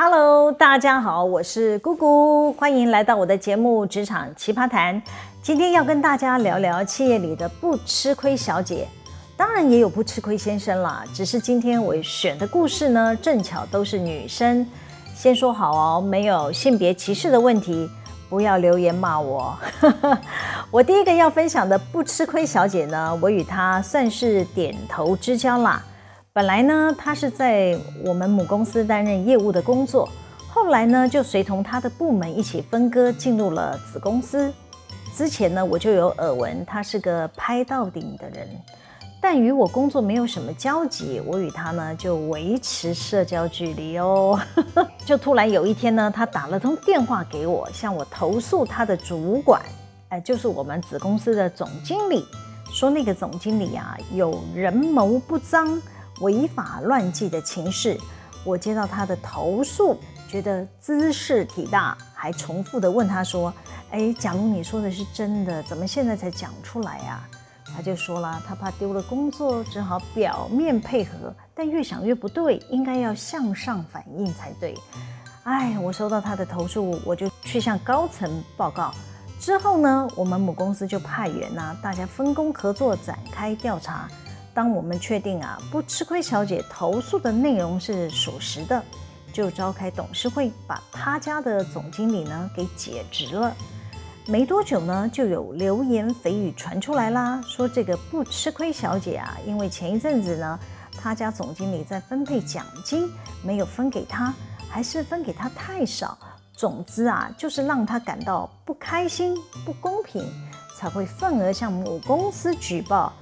Hello，大家好，我是姑姑，欢迎来到我的节目《职场奇葩谈》。今天要跟大家聊聊企业里的不吃亏小姐，当然也有不吃亏先生啦。只是今天我选的故事呢，正巧都是女生。先说好哦，没有性别歧视的问题，不要留言骂我。我第一个要分享的不吃亏小姐呢，我与她算是点头之交啦。本来呢，他是在我们母公司担任业务的工作，后来呢，就随同他的部门一起分割进入了子公司。之前呢，我就有耳闻他是个拍到顶的人，但与我工作没有什么交集，我与他呢就维持社交距离哦。就突然有一天呢，他打了通电话给我，向我投诉他的主管，哎，就是我们子公司的总经理，说那个总经理啊有人谋不臧、违法乱纪的情事。我接到他的投诉，觉得兹事体大，还重复的问他说。哎，假如你说的是真的，怎么现在才讲出来呀？他就说了，他怕丢了工作，只好表面配合，但越想越不对，应该要向上反映才对。哎，我收到他的投诉，我就去向高层报告。之后呢，我们母公司就派员呐，大家分工合作，展开调查。当我们确定啊，不吃亏小姐投诉的内容是属实的，就召开董事会，把他家的总经理呢给解职了。没多久呢，就有流言蜚语传出来啦，说这个不吃亏小姐啊，因为前一阵子呢，他家总经理在分配奖金没有分给他，还是分给他太少，总之啊，就是让他感到不开心、不公平，才会愤而向母公司举报。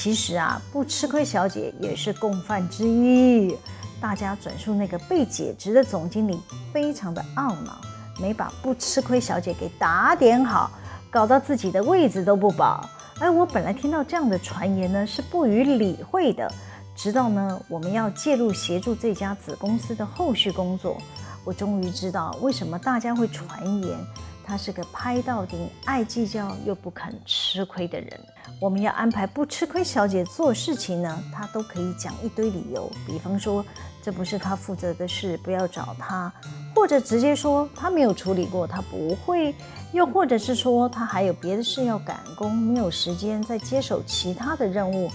其实啊，不吃亏小姐也是共犯之一。大家转述那个被解职的总经理，非常的懊恼。没把不吃亏小姐给打点好，搞到自己的位置都不保。而我本来听到这样的传言呢，是不予理会的。直到呢，我们要介入协助这家子公司的后续工作，我终于知道为什么大家会传言他是个拍到顶、爱计较又不肯吃亏的人。我们要安排不吃亏小姐做事情呢，她都可以讲一堆理由，比方说这不是她负责的事，不要找她。或者直接说她没有处理过，她不会；又或者是说她还有别的事要赶工，没有时间再接手其他的任务。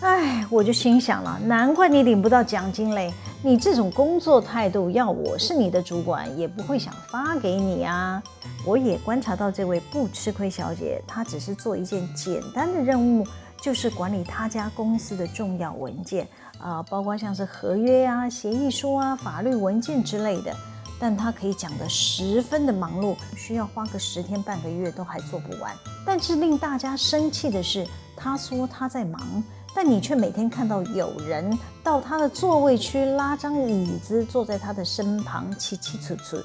哎，我就心想了，难怪你领不到奖金嘞！你这种工作态度，要我是你的主管，也不会想发给你啊。我也观察到这位不吃亏小姐，她只是做一件简单的任务，就是管理她家公司的重要文件啊，包括像是合约啊、协议书啊、法律文件之类的。但她可以讲得十分的忙碌，需要花个十天半个月都还做不完。但是令大家生气的是，她说她在忙，但你却每天看到有人到他的座位区拉张椅子坐在他的身旁，凄凄楚楚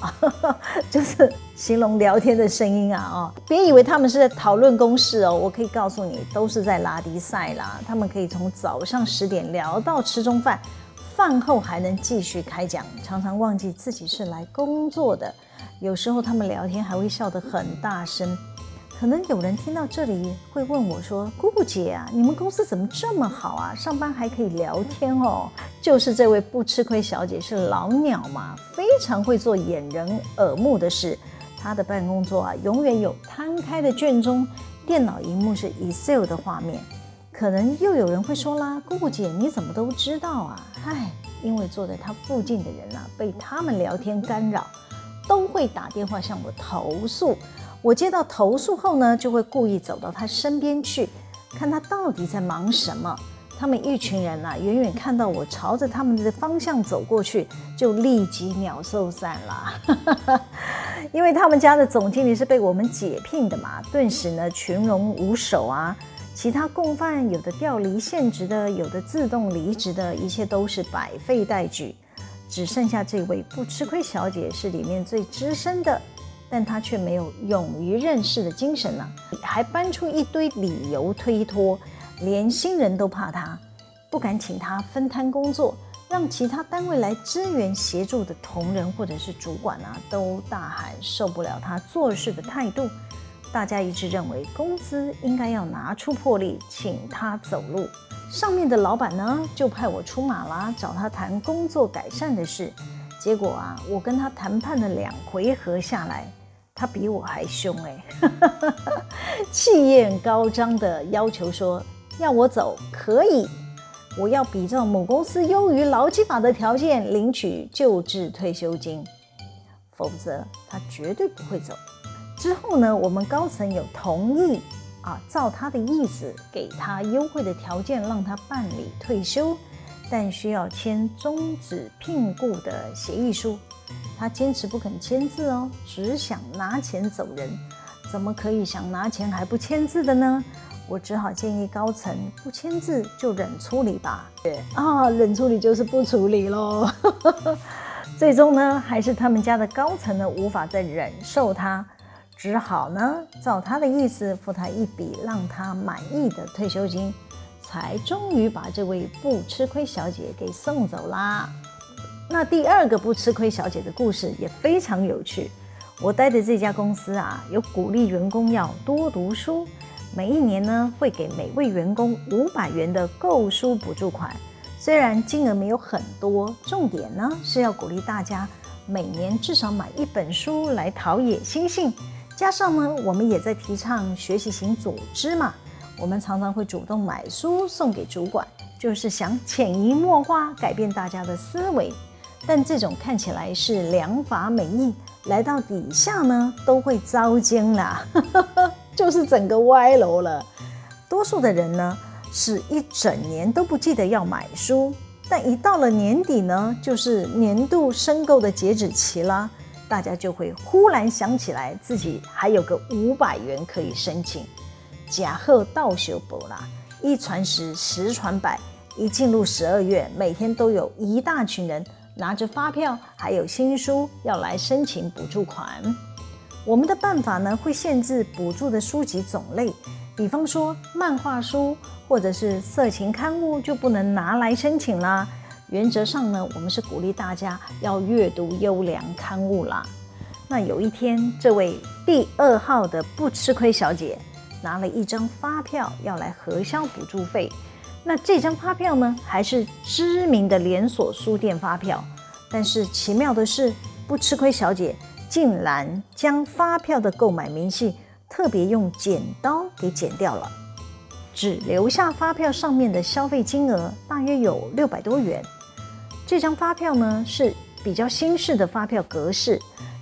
啊，就是形容聊天的声音啊啊！别以为他们是在讨论公事哦，我可以告诉你，都是在拉迪赛啦。他们可以从早上十点聊到吃中饭。饭后还能继续开讲，常常忘记自己是来工作的。有时候他们聊天还会笑得很大声。可能有人听到这里会问我说：“姑姑姐啊，你们公司怎么这么好啊？上班还可以聊天哦。”就是这位不吃亏小姐是老鸟嘛，非常会做掩人耳目的事。她的办公桌啊，永远有摊开的卷宗，电脑荧幕是 Excel 的画面。可能又有人会说啦，姑姑姐你怎么都知道啊？唉，因为坐在她附近的人啊，被他们聊天干扰，都会打电话向我投诉。我接到投诉后呢，就会故意走到他身边去，看他到底在忙什么。他们一群人啊，远远看到我朝着他们的方向走过去，就立即鸟兽散了。因为他们家的总经理是被我们解聘的嘛，顿时呢群龙无首啊。其他共犯有的调离现职的，有的自动离职的，一切都是百废待举，只剩下这位不吃亏小姐是里面最资深的，但他却没有勇于认识的精神呢，还搬出一堆理由推脱，连新人都怕他，不敢请他分摊工作，让其他单位来支援协助的同仁或者是主管啊，都大喊受不了他做事的态度。大家一致认为，公司应该要拿出魄力，请他走路。上面的老板呢，就派我出马啦，找他谈工作改善的事。结果啊，我跟他谈判了两回合下来，他比我还凶哎！气焰高涨的要求说，要我走可以，我要比照母公司优于劳基法的条件领取旧制退休金，否则他绝对不会走。之后呢，我们高层有同意啊，照他的意思给他优惠的条件，让他办理退休。但需要签终止聘雇的协议书，他坚持不肯签字哦，只想拿钱走人。怎么可以想拿钱还不签字的呢？我只好建议高层不签字就冷处理吧。对啊，冷处理就是不处理喽。最终呢，还是他们家的高层呢无法再忍受他，只好呢照他的意思付他一笔让他满意的退休金。才终于把这位不吃亏小姐给送走啦。那第二个不吃亏小姐的故事也非常有趣。我待的这家公司啊，有鼓励员工要多读书，每一年呢会给每位员工五百元的购书补助款。虽然金额没有很多，重点呢是要鼓励大家每年至少买一本书来陶冶心性。加上呢，我们也在提倡学习型组织嘛。我们常常会主动买书送给主管，就是想潜移默化改变大家的思维。但这种看起来是良法美意，来到底下呢都会遭奸啦，就是整个歪楼了。多数的人呢是一整年都不记得要买书，但一到了年底呢，就是年度申购的截止期啦，大家就会忽然想起来自己还有个五百元可以申请。假贺到手不啦，一传十，十传百。一进入十二月，每天都有一大群人拿着发票，还有新书要来申请补助款。我们的办法呢，会限制补助的书籍种类，比方说漫画书或者是色情刊物就不能拿来申请啦。原则上呢，我们是鼓励大家要阅读优良刊物啦。那有一天，这位第二号的不吃亏小姐。拿了一张发票要来核销补助费，那这张发票呢，还是知名的连锁书店发票。但是奇妙的是，不吃亏小姐竟然将发票的购买明细特别用剪刀给剪掉了，只留下发票上面的消费金额大约有六百多元。这张发票呢，是比较新式的发票格式，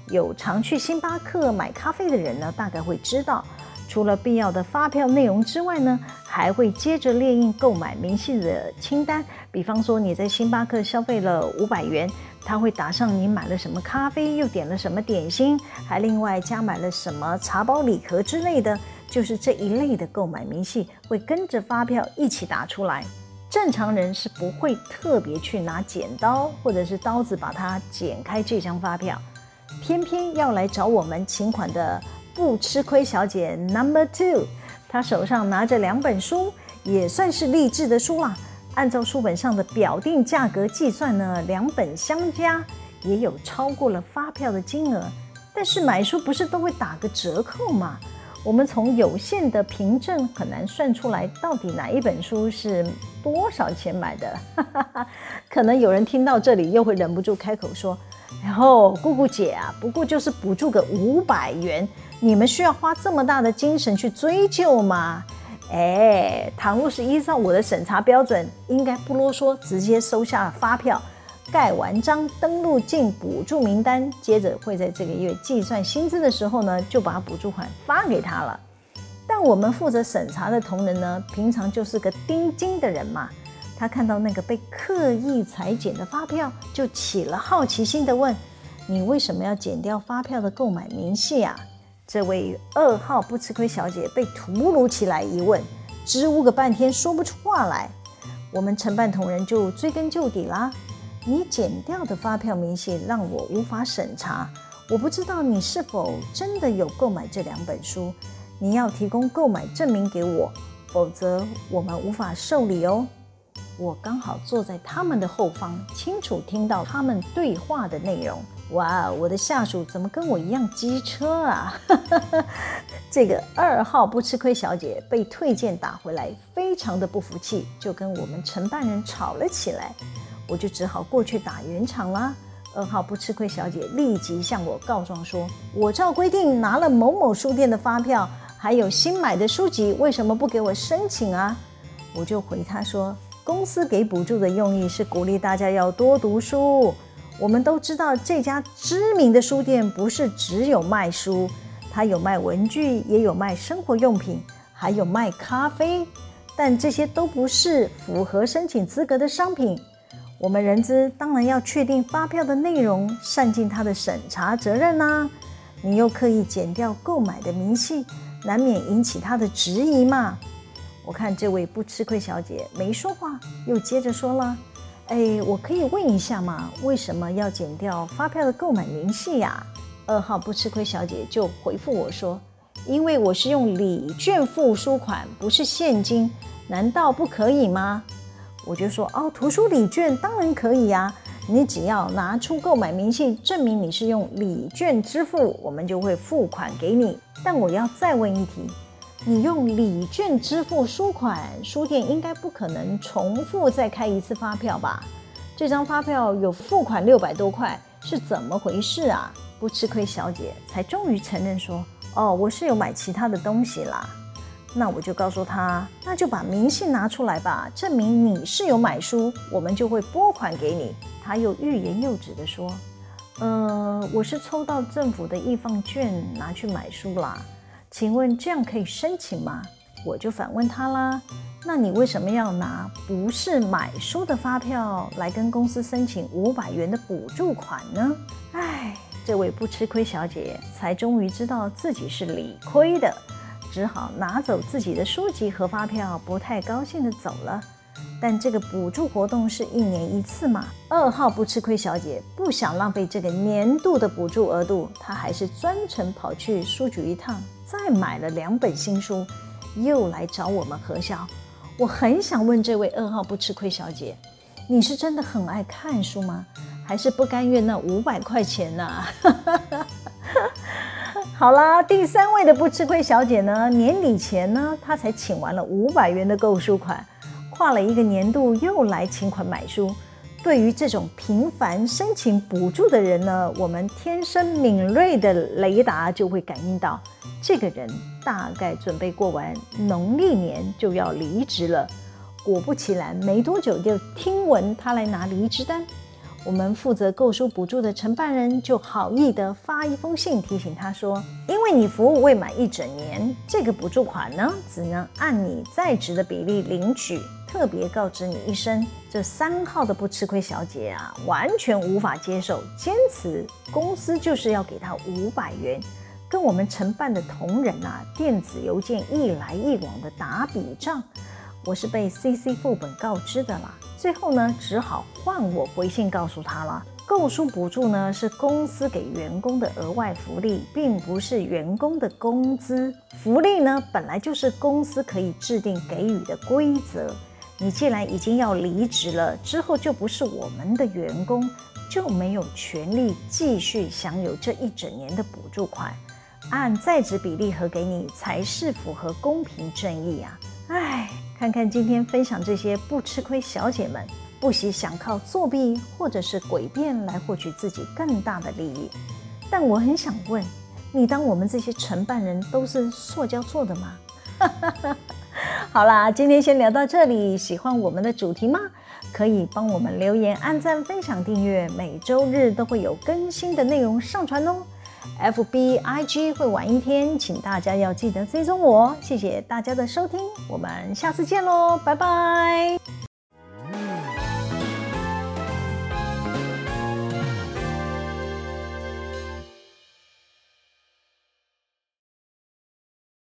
有常去星巴克买咖啡的人呢，大概会知道。除了必要的发票内容之外呢，还会接着列印购买明细的清单。比方说你在星巴克消费了五百元，他会打上你买了什么咖啡，又点了什么点心，还另外加买了什么茶包礼盒之类的，就是这一类的购买明细会跟着发票一起打出来。正常人是不会特别去拿剪刀或者是刀子把它剪开这张发票，偏偏要来找我们请款的。不吃亏小姐 Number Two，她手上拿着两本书，也算是励志的书啦。按照书本上的表定价格计算呢，两本相加也有超过了发票的金额。但是买书不是都会打个折扣吗？我们从有限的凭证很难算出来到底哪一本书是多少钱买的。可能有人听到这里又会忍不住开口说：“然后姑姑姐啊，不过就是补助个五百元。”你们需要花这么大的精神去追究吗？哎，倘若是依照我的审查标准，应该不啰嗦，直接收下发票，盖完章，登录进补助名单，接着会在这个月计算薪资的时候呢，就把补助款发给他了。但我们负责审查的同仁呢，平常就是个盯紧的人嘛，他看到那个被刻意裁剪的发票，就起了好奇心的问：“你为什么要剪掉发票的购买明细啊？”这位二号不吃亏小姐被突如其来一问，支吾个半天说不出话来。我们承办同仁就追根究底啦。你剪掉的发票明细让我无法审查，我不知道你是否真的有购买这两本书。你要提供购买证明给我，否则我们无法受理哦。我刚好坐在他们的后方，清楚听到他们对话的内容。哇，我的下属怎么跟我一样机车啊？这个二号不吃亏小姐被退件打回来，非常的不服气，就跟我们承办人吵了起来。我就只好过去打圆场啦。二号不吃亏小姐立即向我告状说：“我照规定拿了某某书店的发票，还有新买的书籍，为什么不给我申请啊？”我就回她说：“公司给补助的用意是鼓励大家要多读书。我们都知道这家知名的书店不是只有卖书，它有卖文具，也有卖生活用品，还有卖咖啡，但这些都不是符合申请资格的商品。”我们人资当然要确定发票的内容，善尽他的审查责任啦、你又刻意剪掉购买的明细，难免引起他的质疑嘛。我看这位不吃亏小姐没说话，又接着说了：“哎，我可以问一下吗？为什么要剪掉发票的购买明细呀？”二号不吃亏小姐就回复我说：“因为我是用礼券付书款，不是现金，难道不可以吗？”我就说哦，图书礼券当然可以呀，你只要拿出购买明细，证明你是用礼券支付，我们就会付款给你。但我要再问一题，你用礼券支付书款，书店应该不可能重复再开一次发票吧？这张发票有付款六百多块，是怎么回事啊？不吃亏小姐才终于承认说，哦，我是有买其他的东西啦。那我就告诉他，那就把明细拿出来吧，证明你是有买书，我们就会拨款给你。他又欲言又止地说：“呃，我是抽到政府的易放券拿去买书啦，请问这样可以申请吗？”我就反问他啦：“那你为什么要拿不是买书的发票来跟公司申请五百元的补助款呢？”哎，这位不吃亏小姐才终于知道自己是理亏的。只好拿走自己的书籍和发票，不太高兴的走了。但这个补助活动是一年一次嘛？二号不吃亏小姐不想浪费这个年度的补助额度，她还是专程跑去书局一趟，再买了两本新书，又来找我们核销。我很想问这位二号不吃亏小姐，你是真的很爱看书吗？还是不甘愿那五百块钱呢、啊？好啦，第三位的不吃亏小姐呢，年底前呢，她才请完了五百元的购书款，跨了一个年度又来请款买书。对于这种频繁申请补助的人呢，我们天生敏锐的雷达就会感应到，这个人大概准备过完农历年就要离职了。果不其然，没多久就听闻他来拿离职单。我们负责购书补助的承办人就好意地发一封信提醒他说：“因为你服务未满一整年，这个补助款呢，只能按你在职的比例领取。特别告知你一声。”这三号的不吃亏小姐啊，完全无法接受，坚持公司就是要给他五百元，跟我们承办的同仁啊，电子邮件一来一往的打笔账。我是被 CC 副本告知的啦。最后呢，只好换我回信告诉他了。购书补助呢，是公司给员工的额外福利，并不是员工的工资。福利呢，本来就是公司可以制定给予的规则。你既然已经要离职了，之后就不是我们的员工，就没有权利继续享有这一整年的补助款。按在职比例核给你，才是符合公平正义啊！唉。看看今天分享这些不吃亏小姐们，不惜想靠作弊或者是诡辩来获取自己更大的利益。但我很想问，你当我们这些承办人都是塑胶做的吗？好啦，今天先聊到这里。喜欢我们的主题吗？可以帮我们留言、按赞、分享、订阅，每周日都会有更新的内容上传哦。FB IG 会晚一天，请大家要记得追踪我。谢谢大家的收听，我们下次见喽，拜拜。